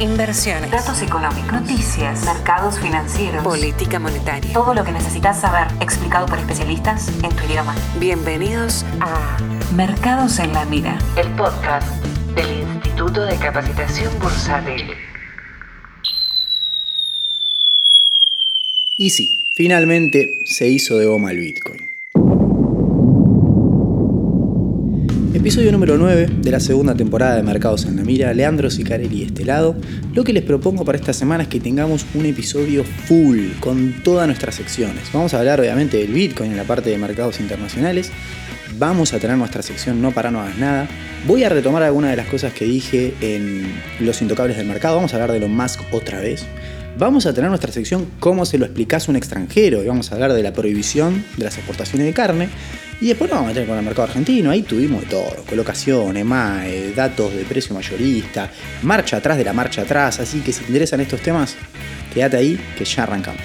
inversiones, datos económicos, noticias, mercados financieros, política monetaria. Todo lo que necesitas saber explicado por especialistas en tu idioma. Bienvenidos a Mercados en la Mira, el podcast del Instituto de Capacitación Bursátil. Y sí, finalmente se hizo de goma el Bitcoin. Episodio número 9 de la segunda temporada de Mercados en la Mira, Leandro Sicarelli de este lado. Lo que les propongo para esta semana es que tengamos un episodio full con todas nuestras secciones. Vamos a hablar obviamente del Bitcoin en la parte de mercados internacionales. Vamos a tener nuestra sección No para no hagas nada. Voy a retomar algunas de las cosas que dije en Los Intocables del Mercado. Vamos a hablar de Elon Musk otra vez. Vamos a tener nuestra sección Cómo se lo explicas a un extranjero. Y vamos a hablar de la prohibición de las exportaciones de carne. Y después nos vamos a meter con el mercado argentino, ahí tuvimos de todo, colocaciones, MAE, datos de precio mayorista, marcha atrás de la marcha atrás, así que si te interesan estos temas, quédate ahí que ya arrancamos.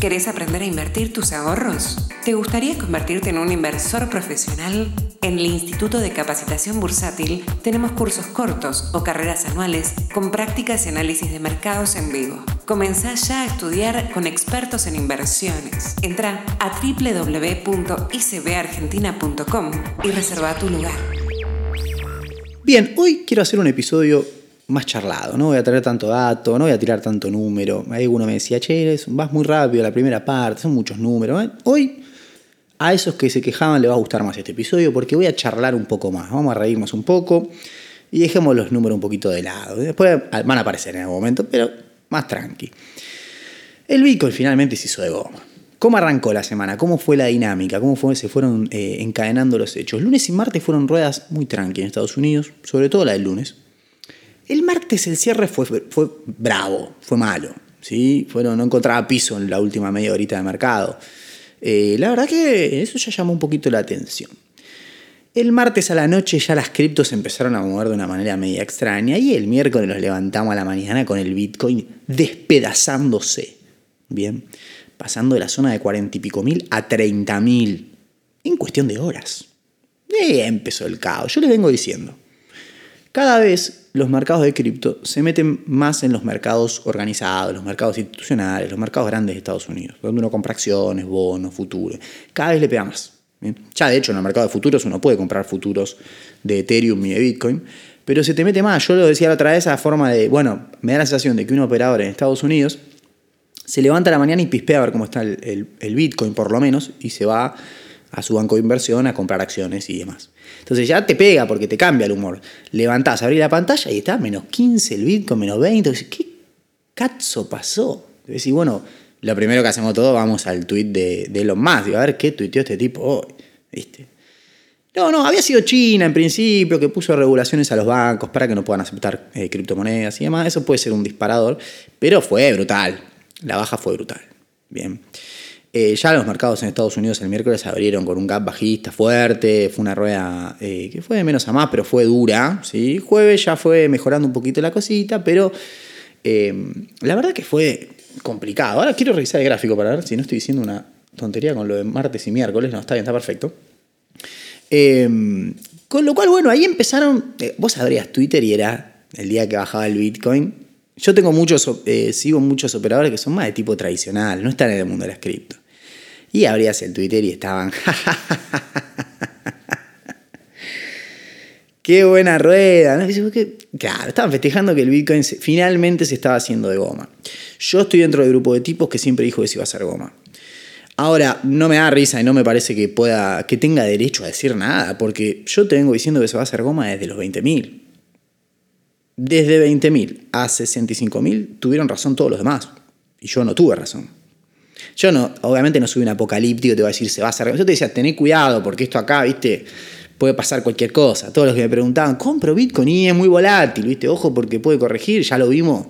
¿Querés aprender a invertir tus ahorros? ¿Te gustaría convertirte en un inversor profesional? En el Instituto de Capacitación Bursátil tenemos cursos cortos o carreras anuales con prácticas y análisis de mercados en vivo. Comenzá ya a estudiar con expertos en inversiones. Entra a www.icbargentina.com y reserva tu lugar. Bien, hoy quiero hacer un episodio más charlado, no voy a traer tanto dato, no voy a tirar tanto número. Ahí uno me decía, che, vas muy rápido la primera parte, son muchos números. ¿eh? Hoy a esos que se quejaban les va a gustar más este episodio porque voy a charlar un poco más, vamos a reírnos un poco y dejemos los números un poquito de lado. Después van a aparecer en algún momento, pero más tranqui. El Bitcoin finalmente se hizo de goma. ¿Cómo arrancó la semana? ¿Cómo fue la dinámica? ¿Cómo fue, se fueron eh, encadenando los hechos? Lunes y martes fueron ruedas muy tranqui en Estados Unidos, sobre todo la del lunes. El martes el cierre fue, fue bravo, fue malo. ¿sí? Fueron, no encontraba piso en la última media horita de mercado. Eh, la verdad que eso ya llamó un poquito la atención. El martes a la noche ya las criptos empezaron a mover de una manera media extraña y el miércoles nos levantamos a la mañana con el Bitcoin despedazándose. Bien, pasando de la zona de 40 y pico mil a 30 mil en cuestión de horas. Y empezó el caos, yo les vengo diciendo. Cada vez los mercados de cripto se meten más en los mercados organizados, los mercados institucionales, los mercados grandes de Estados Unidos, donde uno compra acciones, bonos, futuros. Cada vez le pega más. Ya de hecho en el mercado de futuros uno puede comprar futuros de Ethereum y de Bitcoin, pero se te mete más. Yo lo decía la otra vez a forma de, bueno, me da la sensación de que un operador en Estados Unidos se levanta a la mañana y pispea a ver cómo está el Bitcoin por lo menos y se va a su banco de inversión a comprar acciones y demás. Entonces ya te pega porque te cambia el humor. Levantás, abrís la pantalla y está menos 15 el Bitcoin, menos 20. ¿Qué cazzo pasó? Y bueno, lo primero que hacemos todo, vamos al tweet de, de Elon Musk. Digo, a ver qué tuiteó este tipo hoy. ¿Viste? No, no, había sido China en principio que puso regulaciones a los bancos para que no puedan aceptar eh, criptomonedas y demás. Eso puede ser un disparador, pero fue brutal. La baja fue brutal. Bien. Eh, ya los mercados en Estados Unidos el miércoles abrieron con un gap bajista fuerte, fue una rueda eh, que fue de menos a más, pero fue dura. ¿sí? Jueves ya fue mejorando un poquito la cosita, pero eh, la verdad que fue complicado. Ahora quiero revisar el gráfico para ver si no estoy diciendo una tontería con lo de martes y miércoles. No, está bien, está perfecto. con lo cual, bueno, ahí empezaron, vos sabrías, Twitter y era el día que bajaba el Bitcoin, yo tengo muchos, sigo muchos operadores que son más de tipo tradicional, no están en el mundo de las cripto. Y abrías el Twitter y estaban. ¡Qué buena rueda! Claro, estaban festejando que el Bitcoin finalmente se estaba haciendo de goma. Yo estoy dentro del grupo de tipos que siempre dijo que se iba a hacer goma. Ahora, no me da risa y no me parece que pueda, que tenga derecho a decir nada, porque yo te vengo diciendo que se va a hacer goma desde los 20.000. Desde 20.000 a 65.000 tuvieron razón todos los demás. Y yo no tuve razón. Yo no, obviamente no soy un apocalíptico, te voy a decir se va a hacer. Yo te decía, tené cuidado, porque esto acá, viste, puede pasar cualquier cosa. Todos los que me preguntaban, compro Bitcoin y es muy volátil, viste, ojo porque puede corregir, ya lo vimos,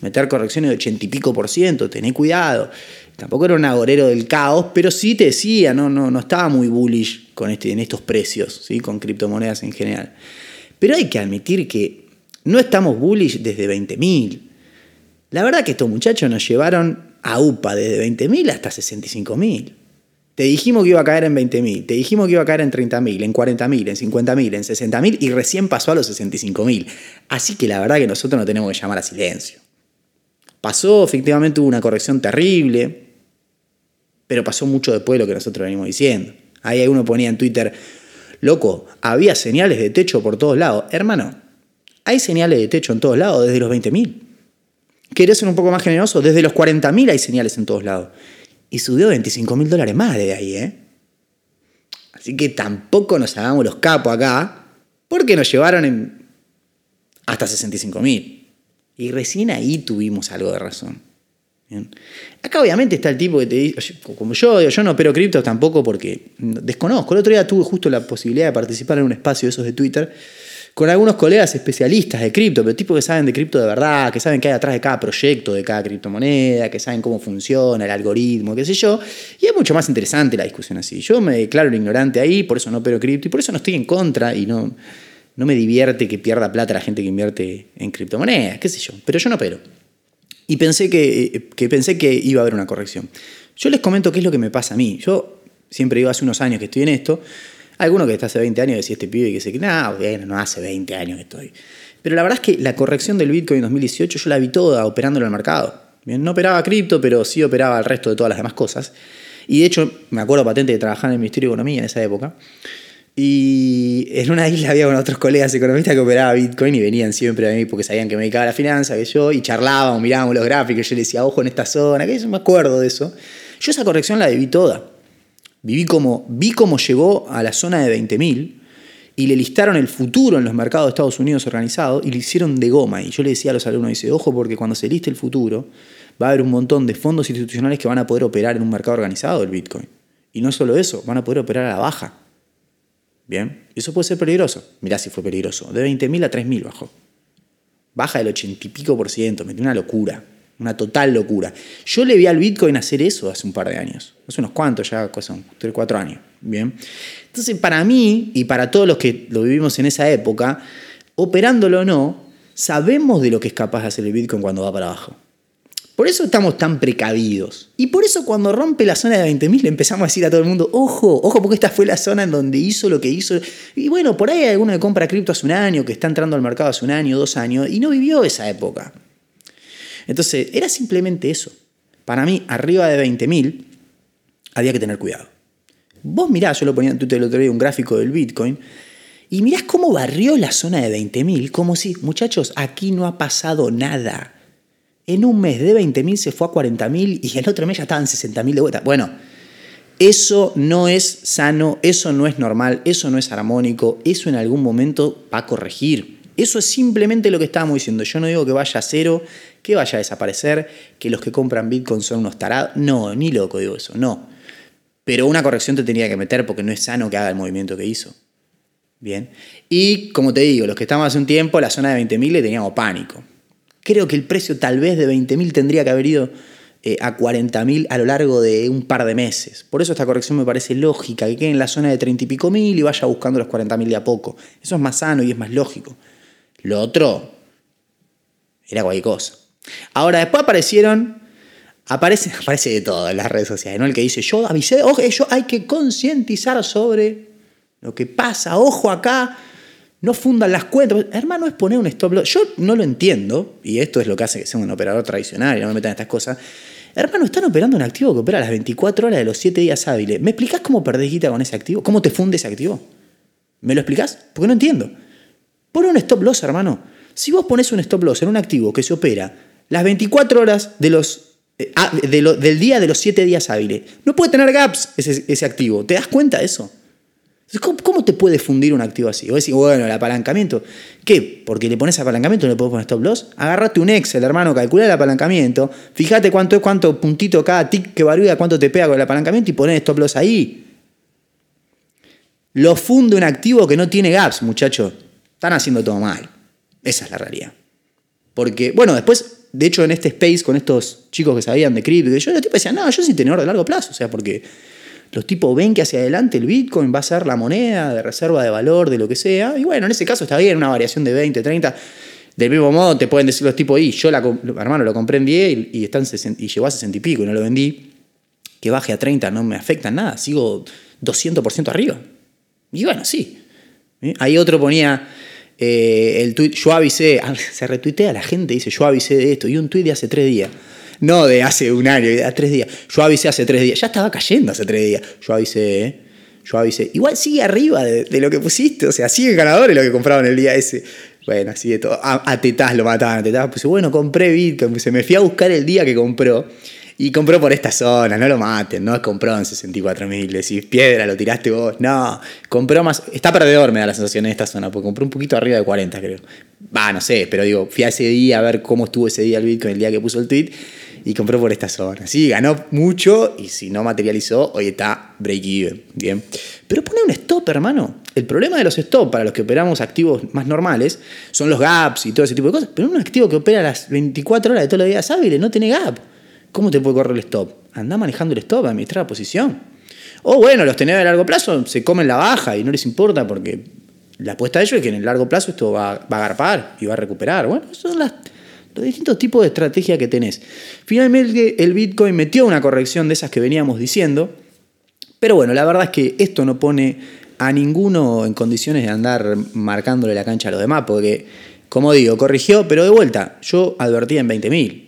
meter correcciones de ochenta y pico por ciento, tené cuidado. Tampoco era un agorero del caos, pero sí te decía, no, no, no estaba muy bullish con este, en estos precios, ¿sí? con criptomonedas en general. Pero hay que admitir que no estamos bullish desde 20.000. La verdad que estos muchachos nos llevaron a UPA desde 20.000 hasta 65.000. Te dijimos que iba a caer en 20.000, te dijimos que iba a caer en 30.000, en 40.000, en 50.000, en 60.000 y recién pasó a los 65.000. Así que la verdad que nosotros no tenemos que llamar a silencio. Pasó, efectivamente hubo una corrección terrible, pero pasó mucho después de lo que nosotros venimos diciendo. Ahí uno ponía en Twitter, loco, había señales de techo por todos lados. Hermano, hay señales de techo en todos lados desde los 20.000. ¿Querés ser un poco más generoso? Desde los 40.000 hay señales en todos lados. Y subió 25 mil dólares más de ahí, ¿eh? Así que tampoco nos hagamos los capos acá, porque nos llevaron en hasta 65 mil. Y recién ahí tuvimos algo de razón. Acá obviamente está el tipo que te dice, como yo, yo no opero criptos tampoco porque desconozco. El otro día tuve justo la posibilidad de participar en un espacio de esos de Twitter con algunos colegas especialistas de cripto, pero tipos que saben de cripto de verdad, que saben qué hay atrás de cada proyecto, de cada criptomoneda, que saben cómo funciona el algoritmo, qué sé yo. Y es mucho más interesante la discusión así. Yo me declaro ignorante ahí, por eso no opero cripto y por eso no estoy en contra y no, no me divierte que pierda plata la gente que invierte en criptomonedas, qué sé yo. Pero yo no opero. Y pensé que, que, pensé que iba a haber una corrección. Yo les comento qué es lo que me pasa a mí. Yo siempre digo hace unos años que estoy en esto. Alguno que está hace 20 años decía este pibe que dice que no, bueno, no hace 20 años que estoy. Pero la verdad es que la corrección del Bitcoin en 2018 yo la vi toda operando en el mercado. Bien, no operaba cripto, pero sí operaba el resto de todas las demás cosas. Y de hecho, me acuerdo patente de trabajar en el Ministerio de Economía en esa época. Y en una isla había con otros colegas economistas que operaban Bitcoin y venían siempre a mí porque sabían que me dedicaba a la finanza, que yo, y charlábamos, mirábamos los gráficos, yo les decía, ojo en esta zona, que yo me acuerdo de eso. Yo esa corrección la viví toda. Viví como, vi cómo llegó a la zona de 20.000 y le listaron el futuro en los mercados de Estados Unidos organizados y le hicieron de goma. Y yo le decía a los alumnos, dice, ojo porque cuando se liste el futuro va a haber un montón de fondos institucionales que van a poder operar en un mercado organizado del Bitcoin. Y no solo eso, van a poder operar a la baja. Bien, eso puede ser peligroso. Mirá si fue peligroso. De 20.000 a 3.000 bajó. Baja del 80 y pico por ciento, metió una locura. Una total locura. Yo le vi al Bitcoin hacer eso hace un par de años. Hace unos cuantos, ya son 3, 4 años. Bien. Entonces, para mí y para todos los que lo vivimos en esa época, operándolo o no, sabemos de lo que es capaz de hacer el Bitcoin cuando va para abajo. Por eso estamos tan precavidos. Y por eso cuando rompe la zona de 20.000 le empezamos a decir a todo el mundo, ojo, ojo, porque esta fue la zona en donde hizo lo que hizo. Y bueno, por ahí hay alguno que compra cripto hace un año, que está entrando al mercado hace un año, dos años, y no vivió esa época. Entonces, era simplemente eso. Para mí, arriba de 20.000, había que tener cuidado. Vos mirás, yo lo ponía en Twitter el otro día, un gráfico del Bitcoin, y mirás cómo barrió la zona de 20.000, como si, muchachos, aquí no ha pasado nada en un mes de 20.000 se fue a 40.000 y el otro mes ya estaban 60.000 de vuelta. Bueno, eso no es sano, eso no es normal, eso no es armónico, eso en algún momento va a corregir. Eso es simplemente lo que estábamos diciendo. Yo no digo que vaya a cero, que vaya a desaparecer, que los que compran Bitcoin son unos tarados. No, ni loco digo eso, no. Pero una corrección te tenía que meter porque no es sano que haga el movimiento que hizo. Bien. Y como te digo, los que estábamos hace un tiempo, la zona de 20.000 le teníamos pánico. Creo que el precio tal vez de 20.000 tendría que haber ido eh, a 40.000 a lo largo de un par de meses. Por eso esta corrección me parece lógica, que quede en la zona de 30 y pico mil y vaya buscando los 40.000 de a poco. Eso es más sano y es más lógico. Lo otro era cualquier cosa. Ahora, después aparecieron, aparece, aparece de todo en las redes sociales, ¿no? El que dice, yo avisé, ojo, yo hay que concientizar sobre lo que pasa, ojo acá, no fundan las cuentas. Hermano, es poner un stop loss. Yo no lo entiendo, y esto es lo que hace que sea un operador tradicional y no me metan estas cosas. Hermano, están operando un activo que opera las 24 horas de los 7 días hábiles. ¿Me explicás cómo perdés guita con ese activo? ¿Cómo te funde ese activo? ¿Me lo explicás? Porque no entiendo. Pon un stop loss, hermano. Si vos pones un stop loss en un activo que se opera las 24 horas de los, eh, ah, del día de los 7 días hábiles, no puede tener gaps ese, ese activo. ¿Te das cuenta de eso? ¿Cómo, te puede fundir un activo así? O decir, bueno, el apalancamiento. ¿Qué? Porque le pones apalancamiento no le puedes poner stop loss. Agarrate un Excel, hermano, calcula el apalancamiento. Fíjate cuánto es, cuánto puntito cada tic que varía, cuánto te pega con el apalancamiento y pones stop loss ahí. Lo funde un activo que no tiene gaps, muchachos. Están haciendo todo mal. Esa es la realidad. Porque, bueno, después, de hecho, en este space con estos chicos que sabían de cripto, yo los tipos decían, no, yo soy tenedor de largo plazo. O sea, porque los tipos ven que hacia adelante el Bitcoin va a ser la moneda de reserva de valor, de lo que sea. Y bueno, en ese caso está bien, una variación de 20, 30. Del mismo modo te pueden decir los tipos, y yo la, hermano lo compré en 10 y, están y llegó a 60 y pico y no lo vendí. que baje a 30 no me afecta nada, sigo 200% arriba. Y bueno, sí. ¿Eh? Ahí otro ponía eh, el tweet, yo avisé, ah, se retuitea la gente, dice, yo avisé de esto, y un tweet de hace tres días. No de hace un año, de hace tres días. Yo avisé hace tres días. Ya estaba cayendo hace tres días. Yo avisé, ¿eh? Yo avisé. Igual sigue arriba de, lo que pusiste. O sea, sigue ganador lo que compraban el día ese. Bueno, así de todo. A, tetás lo mataban. A tetás. Pues bueno, compré Bitcoin. Se me fui a buscar el día que compró. Y compró por esta zona, no lo maten, no compró en 64 mil, decís, piedra, lo tiraste vos. No, compró más, está perdedor, me da la sensación en esta zona, porque compró un poquito arriba de 40, creo. Va, no sé, pero digo, fui a ese día a ver cómo estuvo ese día el Bitcoin, el día que puso el tweet, y compró por esta zona. Sí, ganó mucho, y si no materializó, hoy está break even, bien. Pero pone un stop, hermano. El problema de los stop para los que operamos activos más normales son los gaps y todo ese tipo de cosas, pero un activo que opera las 24 horas de todos los días hábiles no tiene gap. ¿Cómo te puede correr el stop? Anda manejando el stop, administrar la posición. O bueno, los tenedores de largo plazo se comen la baja y no les importa porque la apuesta de ellos es que en el largo plazo esto va, a agarpar y va a recuperar. Bueno, esos son los distintos tipos de estrategia que tenés. Finalmente el Bitcoin metió una corrección de esas que veníamos diciendo, pero bueno, la verdad es que esto no pone a ninguno en condiciones de andar marcándole la cancha a los demás, porque, como digo, corrigió, pero de vuelta, yo advertía en 20.000.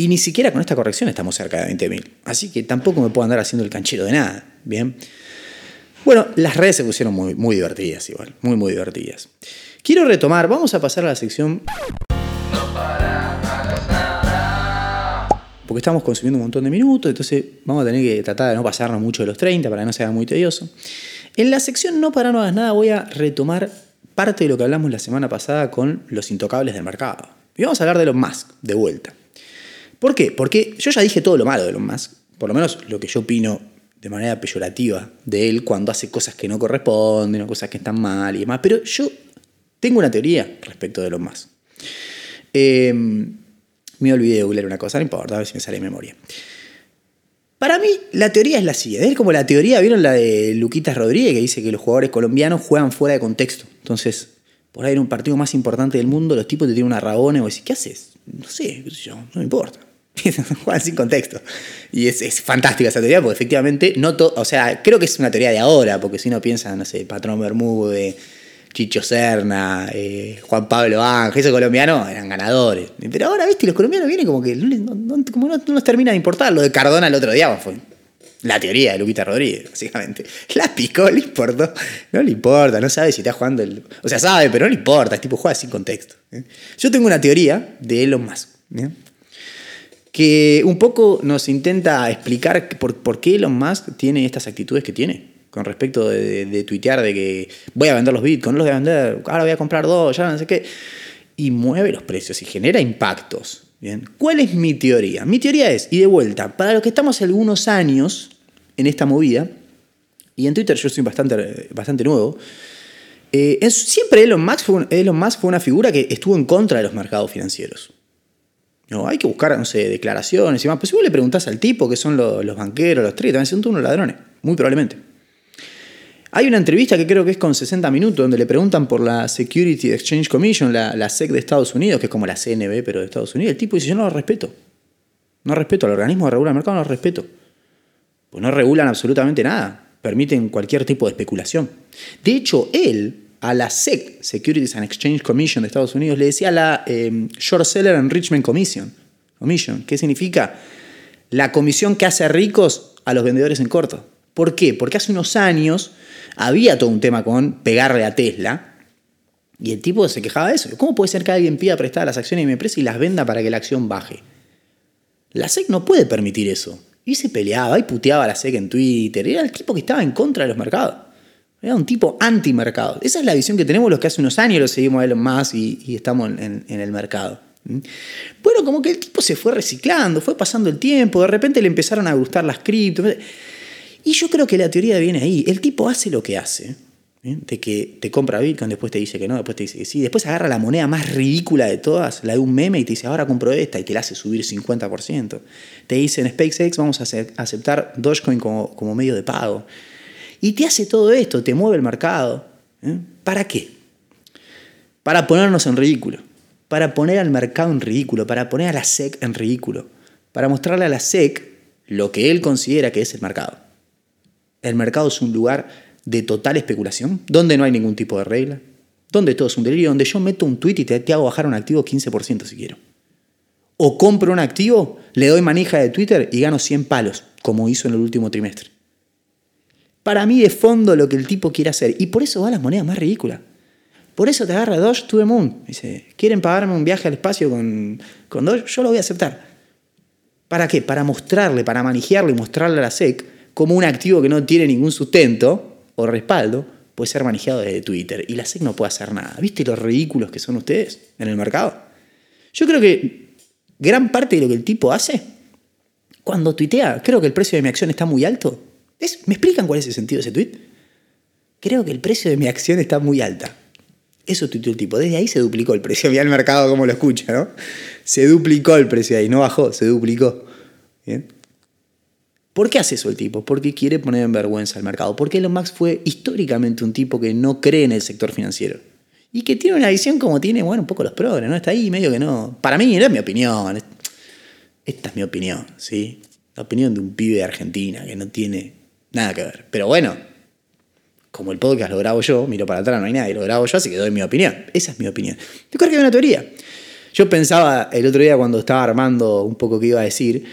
Y ni siquiera con esta corrección estamos cerca de 20.000. Así que tampoco me puedo andar haciendo el canchero de nada. Bien. Bueno, las redes se pusieron muy, divertidas igual. Muy, muy divertidas. Quiero retomar, vamos a pasar a la sección... Porque estamos consumiendo un montón de minutos, entonces vamos a tener que tratar de no pasarnos mucho de los 30 para que no sea muy tedioso. En la sección No para no hagas nada voy a retomar parte de lo que hablamos la semana pasada con los intocables del mercado. Y vamos a hablar de los Musk, de vuelta. ¿Por qué? Porque yo ya dije todo lo malo de Elon Musk, por lo menos lo que yo opino de manera peyorativa de él cuando hace cosas que no corresponden o cosas que están mal y demás, pero yo tengo una teoría respecto de Elon Musk. Em, me olvidé de googlear una cosa, no importa, a ver si me sale de memoria. Para mí, la teoría es la siguiente. Es como la teoría, ¿vieron la de Luquitas Rodríguez, que dice que los jugadores colombianos juegan fuera de contexto? Entonces, por ahí en un partido más importante del mundo, los tipos te tienen una rabona y vos decís, ¿qué haces? No sé, qué sé yo, no me importa. Juegan sin contexto. Y es, es, fantástica esa teoría porque efectivamente no o sea, creo que es una teoría de ahora, porque si uno piensa, no sé, Patrón Bermúdez, Chicho Serna, eh, Juan Pablo Ángel, esos colombianos eran ganadores. Pero ahora, viste, los colombianos vienen como que no, como no, nos termina de importar. Lo de Cardona el otro día fue la teoría de Lupita Rodríguez, básicamente. La picó, le importó. No le importa, no sabe si está jugando. O sea, sabe, pero no le importa, es tipo juega sin contexto. ¿eh? Yo tengo una teoría de Elon Musk que un poco nos intenta explicar por, qué Elon Musk tiene estas actitudes que tiene con respecto de, tuitear de que voy a vender los bitcoins, los voy a vender, ahora voy a comprar dos, ya no sé qué. Y mueve los precios y genera impactos. Bien. ¿Cuál es mi teoría? Mi teoría es, y de vuelta, para los que estamos algunos años en esta movida, y en Twitter yo soy bastante, bastante nuevo, eh, siempre Elon Musk, Elon Musk fue una figura que estuvo en contra de los mercados financieros. No, hay que buscar, no sé, declaraciones y más. Pues si vos le preguntás al tipo que son los, banqueros, los traders, también son unos ladrones, muy probablemente. Hay una entrevista que creo que es con 60 minutos, donde le preguntan por la Security Exchange Commission, la, SEC de Estados Unidos, que es como la CNB, pero de Estados Unidos. El tipo dice, yo no lo respeto. No respeto al organismo que regula el mercado, no lo respeto. Pues no regulan absolutamente nada. Permiten cualquier tipo de especulación. De hecho, él a la SEC, Securities and Exchange Commission de Estados Unidos, le decía la eh, Short Seller Enrichment Commission, Commission, que significa la comisión que hace ricos a los vendedores en corto. ¿Por qué? Porque hace unos años había todo un tema con pegarle a Tesla y el tipo se quejaba de eso. ¿Cómo puede ser que alguien pida prestar las acciones de mi empresa y las venda para que la acción baje? La SEC no puede permitir eso. Y se peleaba y puteaba a la SEC en Twitter. Era el tipo que estaba en contra de los mercados. Era un tipo anti-mercado. Esa es la visión que tenemos los que hace unos años lo seguimos a Elon Musk y, estamos en, el mercado. Bueno, como que el tipo se fue reciclando, fue pasando el tiempo, de repente le empezaron a gustar las criptos. Y yo creo que la teoría viene ahí. El tipo hace lo que hace. De que te compra Bitcoin, después te dice que no, después te dice que sí. Después agarra la moneda más ridícula de todas, la de un meme, y te dice, ahora compro esta, y te la hace subir 50%. Te dice en SpaceX, vamos a aceptar Dogecoin como, como medio de pago. Y te hace todo esto, te mueve el mercado. ¿eh? ¿Para qué? Para ponernos en ridículo. Para poner al mercado en ridículo. Para poner a la SEC en ridículo. Para mostrarle a la SEC lo que él considera que es el mercado. El mercado es un lugar de total especulación, donde no hay ningún tipo de regla, donde todo es un delirio, donde yo meto un tweet y te, te hago bajar un activo 15% si quiero. O compro un activo, le doy manija de Twitter y gano 100 palos, como hizo en el último trimestre. Para mí, de fondo, lo que el tipo quiere hacer. Y por eso va las monedas más ridículas. Por eso te agarra Doge to the Moon. Dice, ¿quieren pagarme un viaje al espacio con, con Doge? Yo lo voy a aceptar. ¿Para qué? Para mostrarle, para manejarlo y mostrarle a la SEC como un activo que no tiene ningún sustento o respaldo puede ser manejado desde Twitter. Y la SEC no puede hacer nada. ¿Viste los ridículos que son ustedes en el mercado? Yo creo que gran parte de lo que el tipo hace, cuando tuitea, creo que el precio de mi acción está muy alto. ¿Me explican cuál es el sentido de ese tweet? Creo que el precio de mi acción está muy alta. Eso tuiteó el tipo. Desde ahí se duplicó el precio. Mira el mercado como lo escucha, ¿no? Se duplicó el precio ahí, no bajó, se duplicó. ¿Bien? ¿Por qué hace eso el tipo? Porque quiere poner en vergüenza al mercado. Porque Elon Musk fue históricamente un tipo que no cree en el sector financiero. Y que tiene una visión como tiene, bueno, un poco los progres, ¿no? Está ahí medio que no. Para mí, no es mi opinión. Esta es mi opinión, ¿sí? La opinión de un pibe de Argentina que no tiene nada que ver. Pero bueno, como el podcast lo grabo yo, miro para atrás, no hay nadie, lo grabo yo, así que doy mi opinión. Esa es mi opinión. Yo creo que hay una teoría. Yo pensaba el otro día cuando estaba armando un poco qué iba a decir,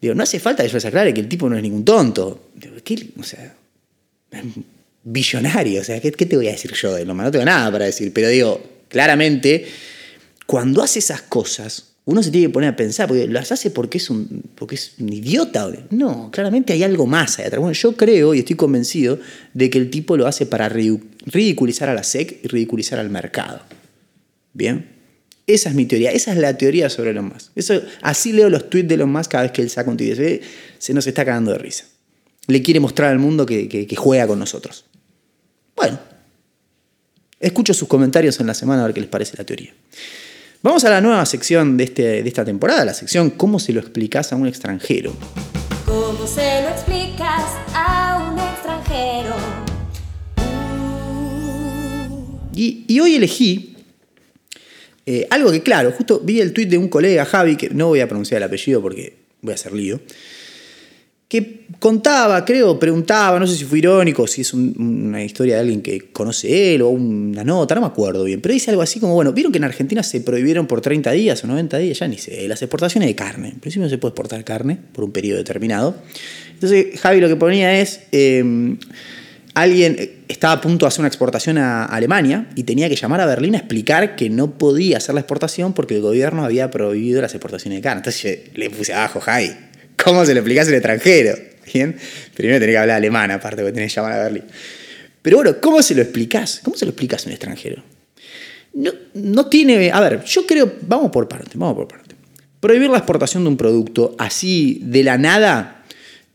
digo, no hace falta que yo les aclare que el tipo no es ningún tonto. ¿qué? O sea, billonario, o sea, ¿qué, ¿qué, te voy a decir yo de lo No tengo nada para decir, pero digo, claramente, cuando hace esas cosas, uno se tiene que poner a pensar, porque las hace porque es un, porque es un idiota. No, claramente hay algo más allá atrás. Bueno, yo creo y estoy convencido de que el tipo lo hace para ridiculizar a la SEC y ridiculizar al mercado. ¿Bien? Esa es mi teoría, esa es la teoría sobre Elon Musk. Eso, así leo los tweets de Elon Musk cada vez que él saca un tweet. Se, se nos está cagando de risa. Le quiere mostrar al mundo que, que juega con nosotros. Bueno, escucho sus comentarios en la semana a ver qué les parece la teoría. Vamos a la nueva sección de, este, de esta temporada, la sección ¿Cómo se lo explicas a un extranjero? ¿Cómo se lo explicas a un extranjero? Y, hoy elegí eh, algo que, claro, justo vi el tuit de un colega, Javi, que no voy a pronunciar el apellido porque voy a hacer lío, que contaba, creo, preguntaba, no sé si fue irónico, si es una historia de alguien que conoce él o una nota, no me acuerdo bien, pero dice algo así como, bueno, vieron que en Argentina se prohibieron por 30 días o 90 días, ya ni sé, las exportaciones de carne. En principio no se puede exportar carne por un periodo determinado. Entonces Javi lo que ponía es, em, alguien estaba a punto de hacer una exportación a Alemania y tenía que llamar a Berlín a explicar que no podía hacer la exportación porque el gobierno había prohibido las exportaciones de carne. Entonces le puse abajo, Javi ¿Cómo se lo explicás al extranjero? ¿Bien? Primero tenés que hablar alemán, aparte, porque tenés que llamar a Berlín. Pero bueno, ¿cómo se lo explicás? ¿Cómo se lo explicás a un extranjero? No, no tiene. A ver, yo creo. Vamos por parte, vamos por parte. Prohibir la exportación de un producto así de la nada.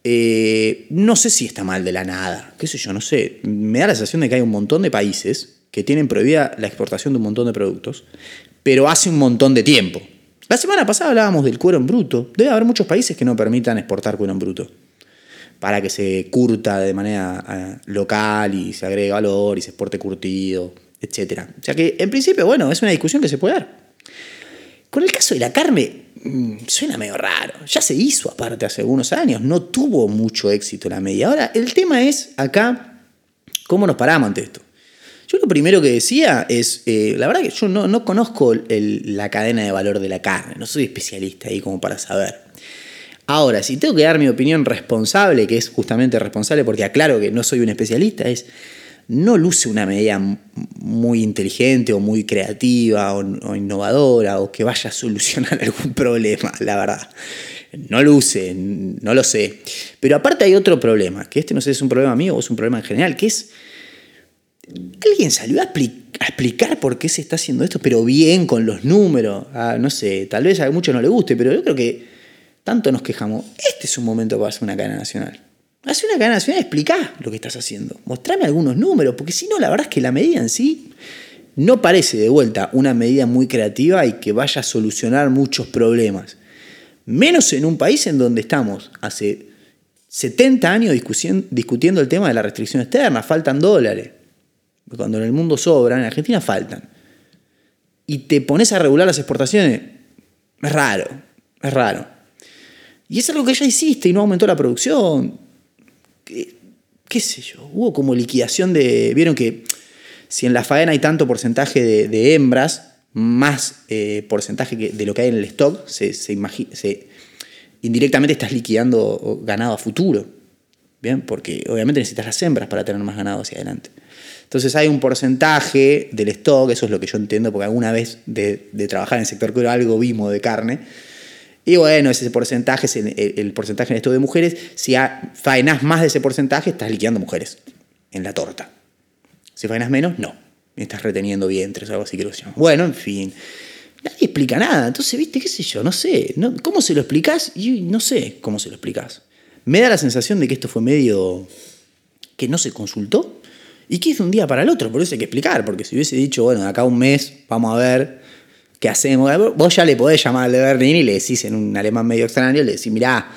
Eh, no sé si está mal de la nada, qué sé yo, no sé. Me da la sensación de que hay un montón de países que tienen prohibida la exportación de un montón de productos, pero hace un montón de tiempo. La semana pasada hablábamos del cuero en bruto. Debe haber muchos países que no permitan exportar cuero en bruto para que se curta de manera eh, local y se agregue valor y se exporte curtido, etc. O sea que, en principio, bueno, es una discusión que se puede dar. Con el caso de la carne, mm, suena medio raro. Ya se hizo aparte hace algunos años, no tuvo mucho éxito la media. Ahora, el tema es acá, ¿cómo nos paramos ante esto? Yo lo primero que decía es, eh, la verdad que yo no, conozco la cadena de valor de la carne, no soy especialista ahí como para saber. Ahora, si tengo que dar mi opinión responsable, que es justamente responsable porque aclaro que no soy un especialista, es no luce una medida muy inteligente o muy creativa o, innovadora o que vaya a solucionar algún problema, la verdad. No luce, no lo sé. Pero aparte hay otro problema, que este no sé si es un problema mío o es un problema en general, que es ¿Alguien salió a, explicar por qué se está haciendo esto, pero bien, con los números? Ah, no sé, tal vez a muchos no le guste, pero yo creo que tanto nos quejamos. Este es un momento para hacer una cadena nacional. Hace una cadena nacional, explica lo que estás haciendo. Mostrame algunos números, porque si no, la verdad es que la medida en sí no parece de vuelta una medida muy creativa y que vaya a solucionar muchos problemas. Menos en un país en donde estamos hace 70 años discutiendo el tema de la restricción externa, faltan dólares cuando en el mundo sobran, en Argentina faltan. Y te pones a regular las exportaciones, es raro, es raro. Y es algo que ya hiciste y no aumentó la producción. ¿Qué, sé yo? Hubo como liquidación de... Vieron que si en la faena hay tanto porcentaje de, hembras, más eh, porcentaje que de lo que hay en el stock, se, se, imagi- se- indirectamente estás liquidando ganado a futuro. ¿Bien? Porque obviamente necesitas las hembras para tener más ganado hacia adelante. Entonces hay un porcentaje del stock, eso es lo que yo entiendo, porque alguna vez de, trabajar en el sector cuero algo vimos de carne. Y bueno, ese porcentaje el, porcentaje en stock de mujeres. Si ha- faenás más de ese porcentaje, estás liquidando mujeres en la torta. Si faenas menos, no. Estás reteniendo vientres o algo así que lo. Bueno, en fin. Nadie explica nada. Entonces, viste, qué sé yo, no sé. ¿Cómo se lo explicás? Y no sé cómo se lo explicás. Me da la sensación de que esto fue medio que no se consultó y que es de un día para el otro. Por eso hay que explicar. Porque si hubiese dicho, bueno, de acá a un mes vamos a ver qué hacemos. Vos ya le podés llamar al de Berlín y le decís en un alemán medio extraño, le decís, mirá,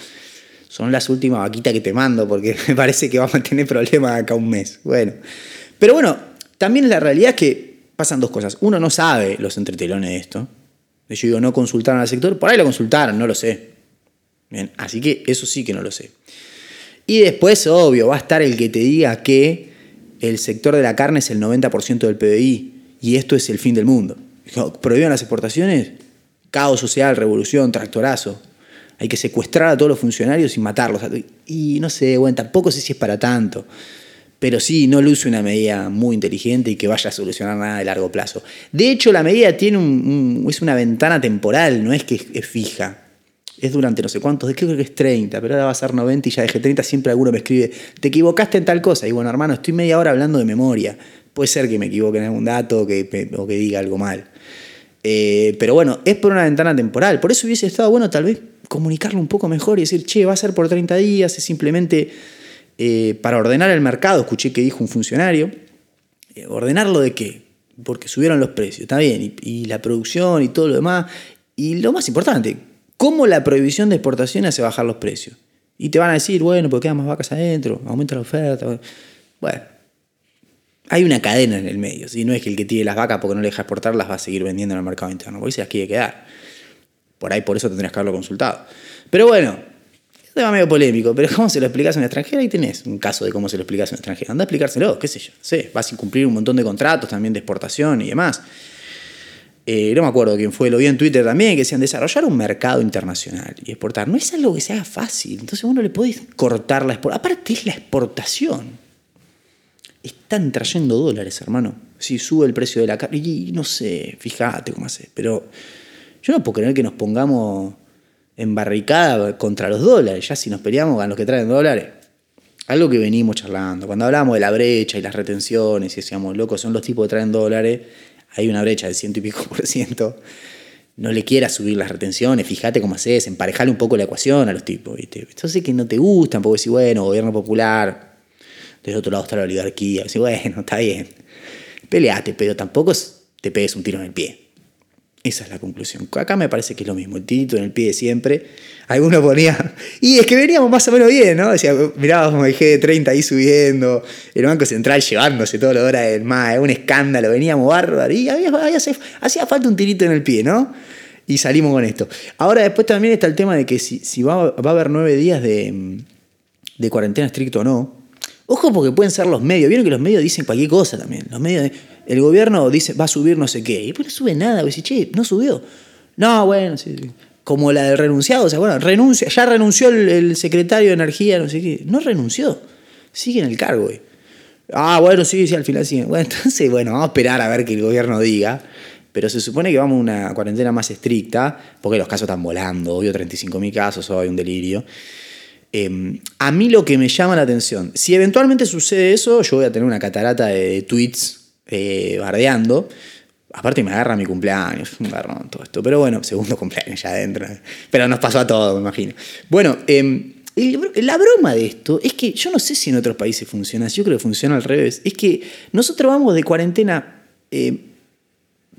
son las últimas vaquitas que te mando porque me parece que vamos a tener problemas acá un mes. Bueno, pero bueno, también la realidad es que pasan dos cosas. Uno no sabe los entretelones de esto. Yo digo, no consultaron al sector, por ahí lo consultaron, no lo sé. Bien, así que eso sí que no lo sé. Y después, obvio, va a estar el que te diga que el sector de la carne es el 90% del PBI y esto es el fin del mundo. Prohíban las exportaciones, caos social, revolución, tractorazo. Hay que secuestrar a todos los funcionarios y matarlos. Y no sé, bueno, tampoco sé si es para tanto. Pero sí, no luce una medida muy inteligente y que vaya a solucionar nada de largo plazo. De hecho, la medida tiene un, es una ventana temporal, no es que es fija. Es durante no sé cuántos, creo que es 30, pero ahora va a ser 90 y ya dejé 30, siempre alguno me escribe, te equivocaste en tal cosa. Y bueno, hermano, estoy media hora hablando de memoria. Puede ser que me equivoque en algún dato o que, diga algo mal. Eh, pero bueno, es por una ventana temporal. Por eso hubiese estado bueno tal vez comunicarlo un poco mejor y decir, che, va a ser por 30 días, es simplemente eh, para ordenar el mercado. Escuché que dijo un funcionario. Eh, ¿Ordenarlo de qué? Porque subieron los precios, está bien, y la producción y todo lo demás. Y lo más importante, ¿cómo la prohibición de exportación hace bajar los precios? Y te van a decir, bueno, porque quedan más vacas adentro, aumenta la oferta. Bueno, hay una cadena en el medio. Si no es que el que tiene las vacas porque no le deja exportar las va a seguir vendiendo en el mercado interno, porque se las quiere quedar. Por ahí por eso tendrías que haberlo consultado. Pero bueno, es un tema medio polémico, pero ¿cómo se lo explicas a una extranjera? Ahí tenés un caso de cómo se lo explicas a una extranjera. Anda a explicárselo, qué sé yo. sé, vas a incumplir un montón de contratos también de exportación y demás. Eh, no me acuerdo quién fue, lo vi en Twitter también, que decían desarrollar un mercado internacional y exportar. No es algo que sea fácil. Entonces vos no le podés cortar la exportación. Aparte es la exportación. Están trayendo dólares, hermano. Si sube el precio de la carne, y no sé, fíjate cómo hace. Pero yo no puedo creer que nos pongamos en barricada contra los dólares. Ya si nos peleamos con los que traen dólares. Algo que venimos charlando. Cuando hablamos de la brecha y las retenciones y decíamos, locos, son los tipos que traen dólares, hay una brecha del ciento y pico por ciento. No le quieras subir las retenciones, fíjate cómo haces, emparejale un poco la ecuación a los tipos. ¿viste? Entonces que no te gustan, porque decís, bueno, gobierno popular, del otro lado está la oligarquía. Decís, bueno, está bien. Peleate, pero tampoco te pegues un tiro en el pie. Esa es la conclusión. Acá me parece que es lo mismo, el tirito en el pie de siempre. Alguno ponía, y es que veníamos más o menos bien, ¿no? Decía, mirábamos como el G30 ahí subiendo, el Banco Central llevándose todo lo de hora del MAE, un escándalo, veníamos bárbaro, y hacía falta un tirito en el pie, ¿no? Y salimos con esto. Ahora después también está el tema de que si, si va, a haber nueve días de, de cuarentena estricto o no. Ojo porque pueden ser los medios. Vieron que los medios dicen cualquier cosa también. Los medios, el gobierno dice va a subir no sé qué. Y después no sube nada. Decís, che, no subió. No, bueno, sí, sí. Como la del renunciado. O sea, bueno, renuncia, ya renunció el, secretario de Energía, no sé qué. No renunció. Sigue en el cargo, güey. Ah, bueno, sí, sí, al final sigue. Bueno, entonces, bueno, vamos a esperar a ver que el gobierno diga. Pero se supone que vamos a una cuarentena más estricta, porque los casos están volando, obvio, 35.000 casos, hoy un delirio. Eh, a mí lo que me llama la atención, si eventualmente sucede eso, yo voy a tener una catarata de tweets eh, bardeando. Aparte me agarra mi cumpleaños, un garrón todo esto. Pero bueno, segundo cumpleaños ya adentro. Pero nos pasó a todos, me imagino. Bueno, el- la broma de esto es que yo no sé si en otros países funciona yo creo que funciona al revés. Es que nosotros vamos de cuarentena... eh,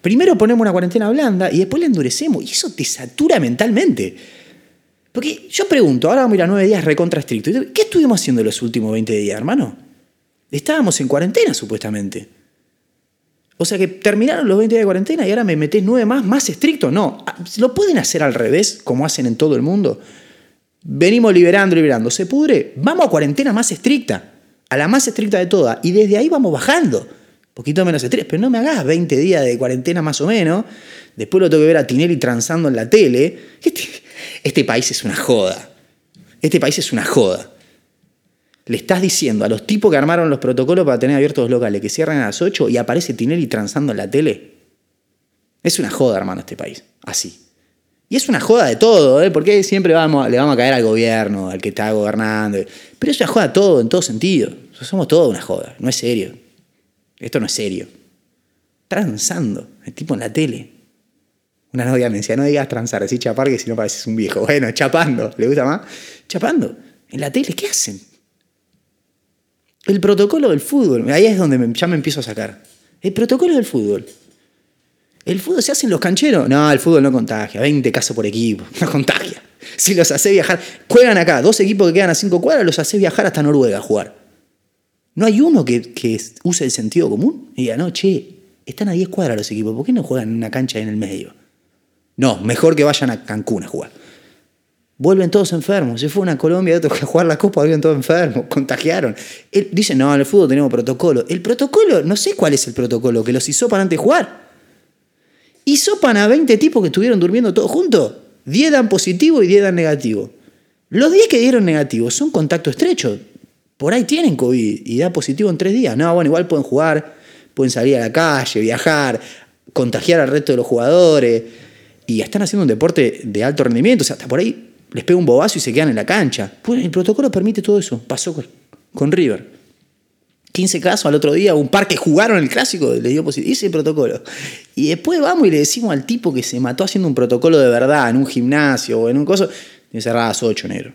primero ponemos una cuarentena blanda y después la endurecemos. Y eso te satura mentalmente. Porque yo pregunto, ahora vamos a ir a nueve días recontra estricto. ¿Qué estuvimos haciendo los últimos 20 días, hermano? Estábamos en cuarentena, supuestamente. O sea que terminaron los 20 días de cuarentena y ahora me metés nueve más, más estricto. No, lo pueden hacer al revés, como hacen en todo el mundo. venimos liberando, liberando, se pudre, vamos a cuarentena más estricta, a la más estricta de todas, y desde ahí vamos bajando, poquito menos estrés, pero no me hagas 20 días de cuarentena más o menos, después lo tengo que ver a Tinelli transando en la tele, este, este país es una joda, este país es una joda. Le estás diciendo a los tipos que armaron los protocolos para tener abiertos los locales que cierran a las 8 y aparece Tinelli transando en la tele. Es una joda, hermano, este país. Así. Y es una joda de todo, ¿eh? porque siempre vamos, le vamos a caer al gobierno, al que está gobernando. Pero es una joda todo, en todo sentido. Somos todos una joda, no es serio. Esto no es serio. Transando, el tipo en la tele. Una novia me decía, no digas transar, decís chapar que si no pareces un viejo. Bueno, chapando, ¿le gusta más? Chapando. En la tele, ¿qué hacen? El protocolo del fútbol, ahí es donde ya me empiezo a sacar. El protocolo del fútbol. ¿El fútbol se hace en los cancheros? No, el fútbol no contagia. 20 casos por equipo. No contagia. Si los hace viajar. Juegan acá. Dos equipos que quedan a cinco cuadras los hace viajar hasta Noruega a jugar. No hay uno que, que use el sentido común y diga, no, che, están a 10 cuadras los equipos. ¿Por qué no juegan en una cancha en el medio? No, mejor que vayan a Cancún a jugar. Vuelven todos enfermos. Se fue a Colombia, otro que a jugar la copa, vuelven todos enfermos, contagiaron. Él, dice, no, en el fútbol tenemos protocolo. El protocolo, no sé cuál es el protocolo, que los hisopan antes de jugar. Hisopan a 20 tipos que estuvieron durmiendo todos juntos. 10 dan positivo y 10 dan negativo. Los 10 que dieron negativo son contacto estrecho. Por ahí tienen COVID y da positivo en 3 días. No, bueno, igual pueden jugar, pueden salir a la calle, viajar, contagiar al resto de los jugadores. Y están haciendo un deporte de alto rendimiento. O sea, hasta por ahí les pega un bobazo y se quedan en la cancha. Pues el protocolo permite todo eso. Pasó con, River. 15 casos al otro día, un par que jugaron el clásico, le dio positivo. Ese protocolo. Y después vamos y le decimos al tipo que se mató haciendo un protocolo de verdad en un gimnasio o en un coso, tiene cerradas 8 negro.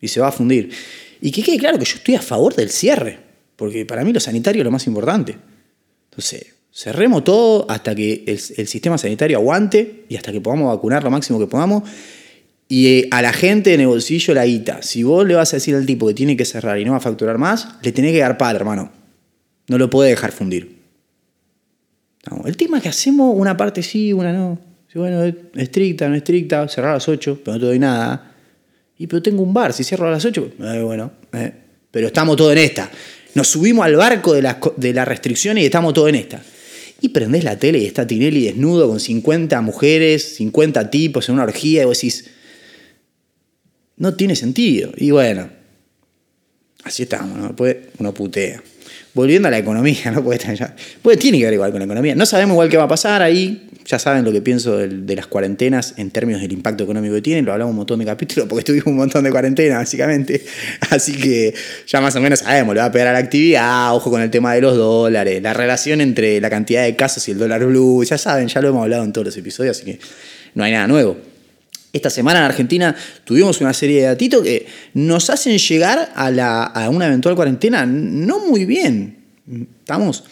Y se va a fundir. Y que quede claro que yo estoy a favor del cierre, porque para mí lo sanitario es lo más importante. Entonces, cerremos todo hasta que el, el sistema sanitario aguante y hasta que podamos vacunar lo máximo que podamos y eh, a la gente en el bolsillo la guita. Si vos le vas a decir al tipo que tiene que cerrar y no va a facturar más, le tenés que dar palo, hermano. No lo puede dejar fundir. el tema es que hacemos una parte sí, una no. Bueno, estricta, no estricta, cerrar a las 8, pero no te doy nada. Y pero tengo un bar, si cierro a las 8, eh, bueno, eh. pero estamos todos en esta. Nos subimos al barco de las de la restricciones y estamos todos en esta. Y prendés la tele y está Tinelli desnudo con 50 mujeres, 50 tipos en una orgía y vos decís, no tiene sentido. Y bueno, así estamos, ¿no? Después uno putea. Volviendo a la economía, ¿no? Puede ya, pues tiene que ver igual con la economía. No sabemos igual qué va a pasar ahí. Ya saben lo que pienso de, las cuarentenas en términos del impacto económico que tienen. Lo hablamos un montón de capítulos porque estuvimos un montón de cuarentena, básicamente. Así que ya más o menos sabemos, le va a pegar a la actividad, ojo con el tema de los dólares, la relación entre la cantidad de casos y el dólar blue. Ya saben, ya lo hemos hablado en todos los episodios, así que no hay nada nuevo. Esta semana en Argentina tuvimos una serie de datitos que nos hacen llegar a, una eventual cuarentena no muy bien. Estamos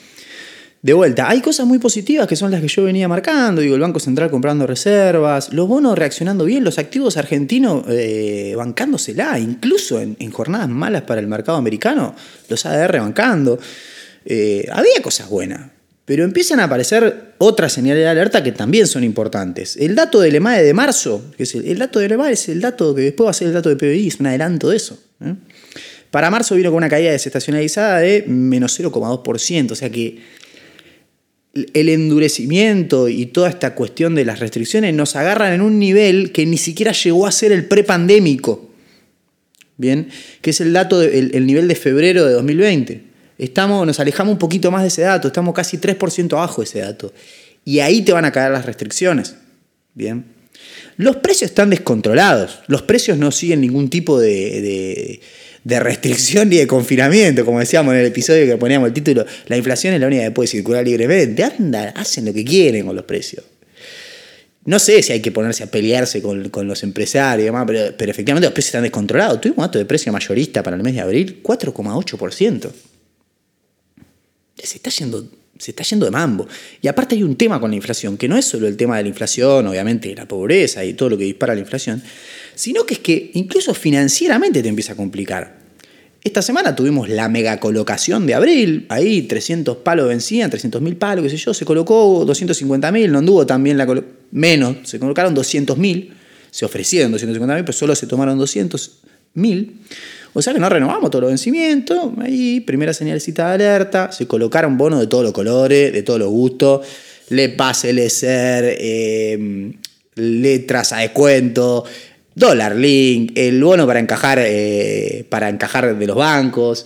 de vuelta. Hay cosas muy positivas que son las que yo venía marcando. Digo, el Banco Central comprando reservas, los bonos reaccionando bien, los activos argentinos eh, bancándosela, incluso en, jornadas malas para el mercado americano, los ADR bancando. Eh, había cosas buenas. Pero empiezan a aparecer otras señales de alerta que también son importantes. El dato del EMAE de marzo, que es el, dato del EMAE es el dato que después va a ser el dato de PBI, es un adelanto de eso. ¿eh? Para marzo vino con una caída desestacionalizada de menos 0,2%, o sea que el endurecimiento y toda esta cuestión de las restricciones nos agarran en un nivel que ni siquiera llegó a ser el prepandémico, ¿bien? Que es el dato, el nivel de febrero de 2020. Estamos, nos alejamos un poquito más de ese dato, estamos casi 3% abajo de ese dato. Y ahí te van a caer las restricciones. Bien. Los precios están descontrolados. Los precios no siguen ningún tipo de, restricción ni de confinamiento. Como decíamos en el episodio que poníamos el título, la inflación es la única que puede circular libremente. Anda, hacen lo que quieren con los precios. No sé si hay que ponerse a pelearse con, los empresarios y demás, pero, pero, efectivamente los precios están descontrolados. Tuvimos un dato de precio mayorista para el mes de abril, 4,8% se está yendo se está yendo de mambo. Y aparte hay un tema con la inflación, que no es solo el tema de la inflación, obviamente, la pobreza y todo lo que dispara la inflación, sino que es que incluso financieramente te empieza a complicar. Esta semana tuvimos la mega colocación de abril, ahí 300 palos vencían, 300 mil palos, qué sé yo, se colocó 250 mil, no anduvo también la menos, se colocaron 200 mil, Se ofrecieron 250 mil, pero solo se tomaron 200 mil. O sea que no renovamos todos los vencimientos. Ahí, primera señalcita de alerta. Se colocaron bonos de todos los colores, de todos los gustos. Le pase, le ser, eh, letras a descuento, dólar link, el bono para encajar, eh, para encajar de los bancos.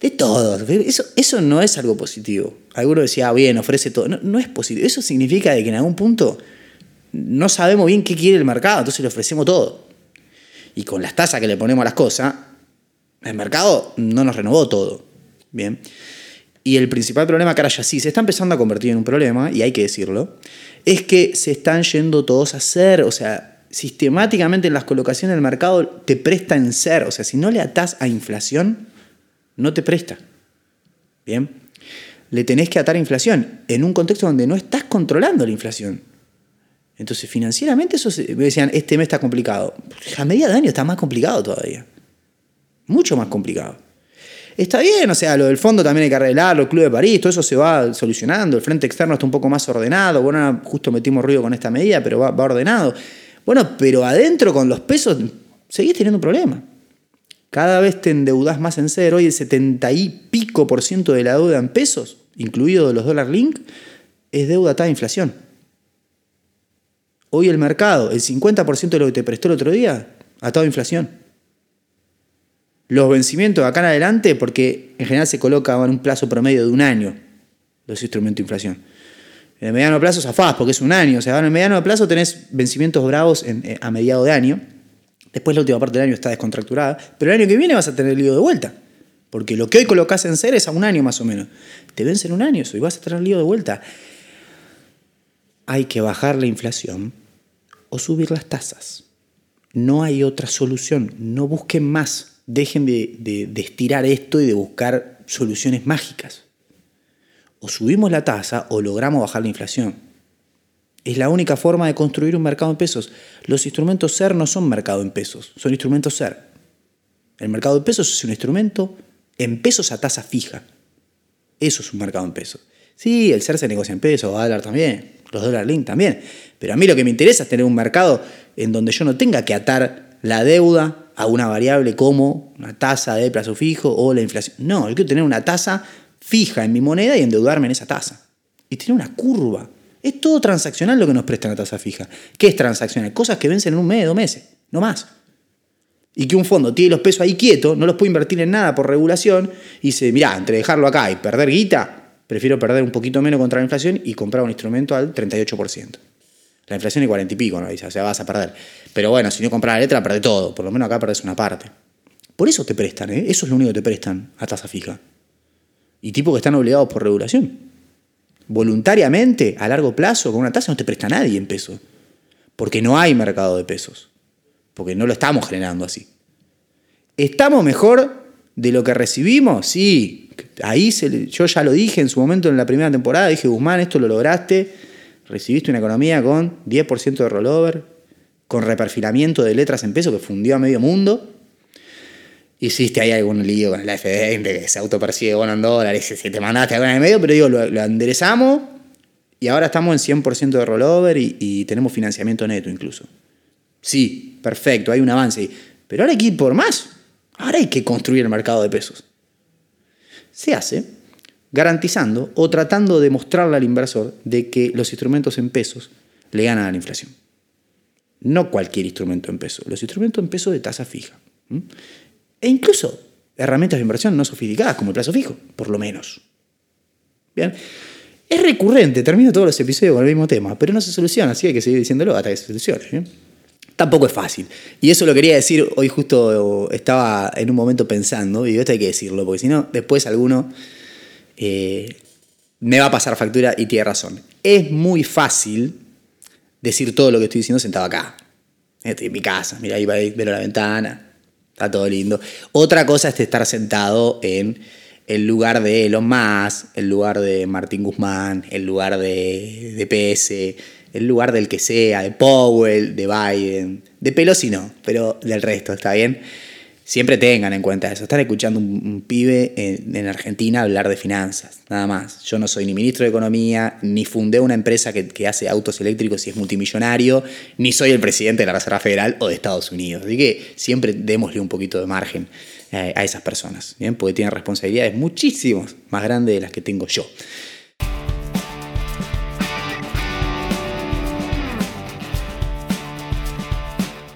De todo. Eso, eso no es algo positivo. Alguno decía, bien, ofrece todo. No, no es positivo. Eso significa de que en algún punto no sabemos bien qué quiere el mercado, entonces le ofrecemos todo. Y con las tasas que le ponemos a las cosas, el mercado no nos renovó todo. Bien. Y el principal problema ahora ya sí se está empezando a convertir en un problema, y hay que decirlo, es que se están yendo todos a ser, o sea, sistemáticamente en las colocaciones del mercado te presta en ser, o sea, si no le atás a inflación, no te presta. Bien. Le tenés que atar a inflación en un contexto donde no estás controlando la inflación. Entonces, financieramente, eso me decían, este mes está complicado. A media de año está más complicado todavía. Mucho más complicado. Está bien, o sea, lo del fondo también hay que arreglarlo, el Club de París, todo eso se va solucionando, el frente externo está un poco más ordenado, bueno, justo metimos ruido con esta medida, pero va, ordenado. Bueno, pero adentro con los pesos seguís teniendo un problema. Cada vez te endeudás más en cero y el 70 y pico por ciento de la deuda en pesos, incluido los dólar link, es deuda atada a inflación. Hoy el mercado, el 50% de lo que te prestó el otro día, atado a inflación. Los vencimientos de acá en adelante, porque en general se coloca en un plazo promedio de un año los instrumentos de inflación. En mediano plazo zafás, porque es un año. O sea, en mediano plazo tenés vencimientos bravos en- a mediado de año. Después la última parte del año está descontracturada. Pero el año que viene vas a tener el lío de vuelta. Porque lo que hoy colocás en ser es a un año más o menos. Te vence en un año eso y vas a tener el lío de vuelta. Hay que bajar la inflación o subir las tasas. No hay otra solución. No busquen más. Dejen de, de- estirar esto y de buscar soluciones mágicas. O subimos la tasa o logramos bajar la inflación. Es la única forma de construir un mercado en pesos. Los instrumentos SER no son mercado en pesos, son instrumentos SER. El mercado en pesos es un instrumento en pesos a tasa fija. Eso es un mercado en pesos. Sí, el SER se negocia en pesos, dólar también, los dólar link también. Pero a mí lo que me interesa es tener un mercado en donde yo no tenga que atar la deuda a una variable como una tasa de plazo fijo o la inflación. No, yo quiero tener una tasa fija en mi moneda y endeudarme en esa tasa. Y tener una curva. Es todo transaccional lo que nos presta la tasa fija. ¿Qué es transaccional? Cosas que vencen en un mes, dos meses, no más. Y que un fondo tiene los pesos ahí quietos, no los puede invertir en nada por regulación, y dice, mirá, entre dejarlo acá y perder guita, prefiero perder un poquito menos contra la inflación y comprar un instrumento al 38%. La inflación es 40 y pico, ¿no? Dice, o sea, vas a perder. Pero bueno, si no compras la letra, perdés todo. Por lo menos acá perdés una parte. Por eso te prestan, ¿eh? Eso es lo único que te prestan a tasa fija. Y tipo que están obligados por regulación. Voluntariamente, a largo plazo, con una tasa no te presta nadie en pesos. Porque no hay mercado de pesos. Porque no lo estamos generando así. ¿Estamos mejor de lo que recibimos? Sí. Ahí yo ya lo dije en su momento en la primera temporada. Dije, Guzmán, esto lo lograste. Recibiste una economía con 10% de rollover, con reperfilamiento de letras en peso que fundió a medio mundo. Hiciste ahí algún lío con el AFD, que se autopercibe bono en dólares, si te mandaste algo en el medio, pero digo, lo, lo enderezamos y ahora estamos en 100% de rollover y, y tenemos financiamiento neto incluso. Sí, perfecto, hay un avance. Pero ahora hay que ir por más. Ahora hay que construir el mercado de pesos. Se hace garantizando o tratando de mostrarle al inversor de que los instrumentos en pesos le ganan a la inflación. No cualquier instrumento en pesos, los instrumentos en pesos de tasa fija. E incluso herramientas de inversión no sofisticadas como el plazo fijo, por lo menos. Es recurrente, termino todos los episodios con el mismo tema, pero no se soluciona, así que hay que seguir diciéndolo hasta que se solucione. Tampoco es fácil. Y eso lo quería decir hoy justo estaba en un momento pensando, y esto hay que decirlo, porque si no, después alguno eh, me va a pasar factura y tiene razón. Es muy fácil decir todo lo que estoy diciendo sentado acá. En mi casa, mira ahí va ver la ventana, está todo lindo. Otra cosa es estar sentado en el lugar de Elon Musk, el lugar de Martín Guzmán, el lugar de, de PS, el lugar del que sea, de Powell, de Biden, de Pelosi no, pero del resto, ¿está bien? Siempre tengan en cuenta eso. Están escuchando un, pibe en, en Argentina hablar de finanzas, nada más. Yo no soy ni ministro de Economía, ni fundé una empresa que, que hace autos eléctricos y es multimillonario, ni soy el presidente de la Reserva Federal o de Estados Unidos. Así que siempre démosle un poquito de margen eh, a esas personas, ¿bien? porque tienen responsabilidades muchísimo más grandes de las que tengo yo.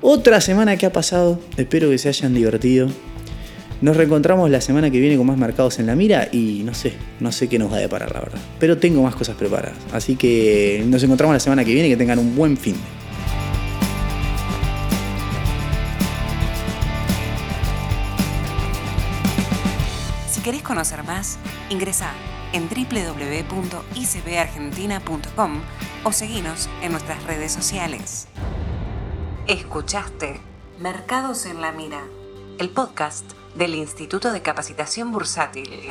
Otra semana que ha pasado, espero que se hayan divertido. Nos reencontramos la semana que viene con más mercados en la mira y no sé, no sé qué nos va a deparar la verdad. Pero tengo más cosas preparadas. Así que nos encontramos la semana que viene y que tengan un buen fin. Si querés conocer más, ingresa en www.icbargentina.com o seguinos en nuestras redes sociales. Escuchaste Mercados en la Mira, el podcast del Instituto de Capacitación Bursátil.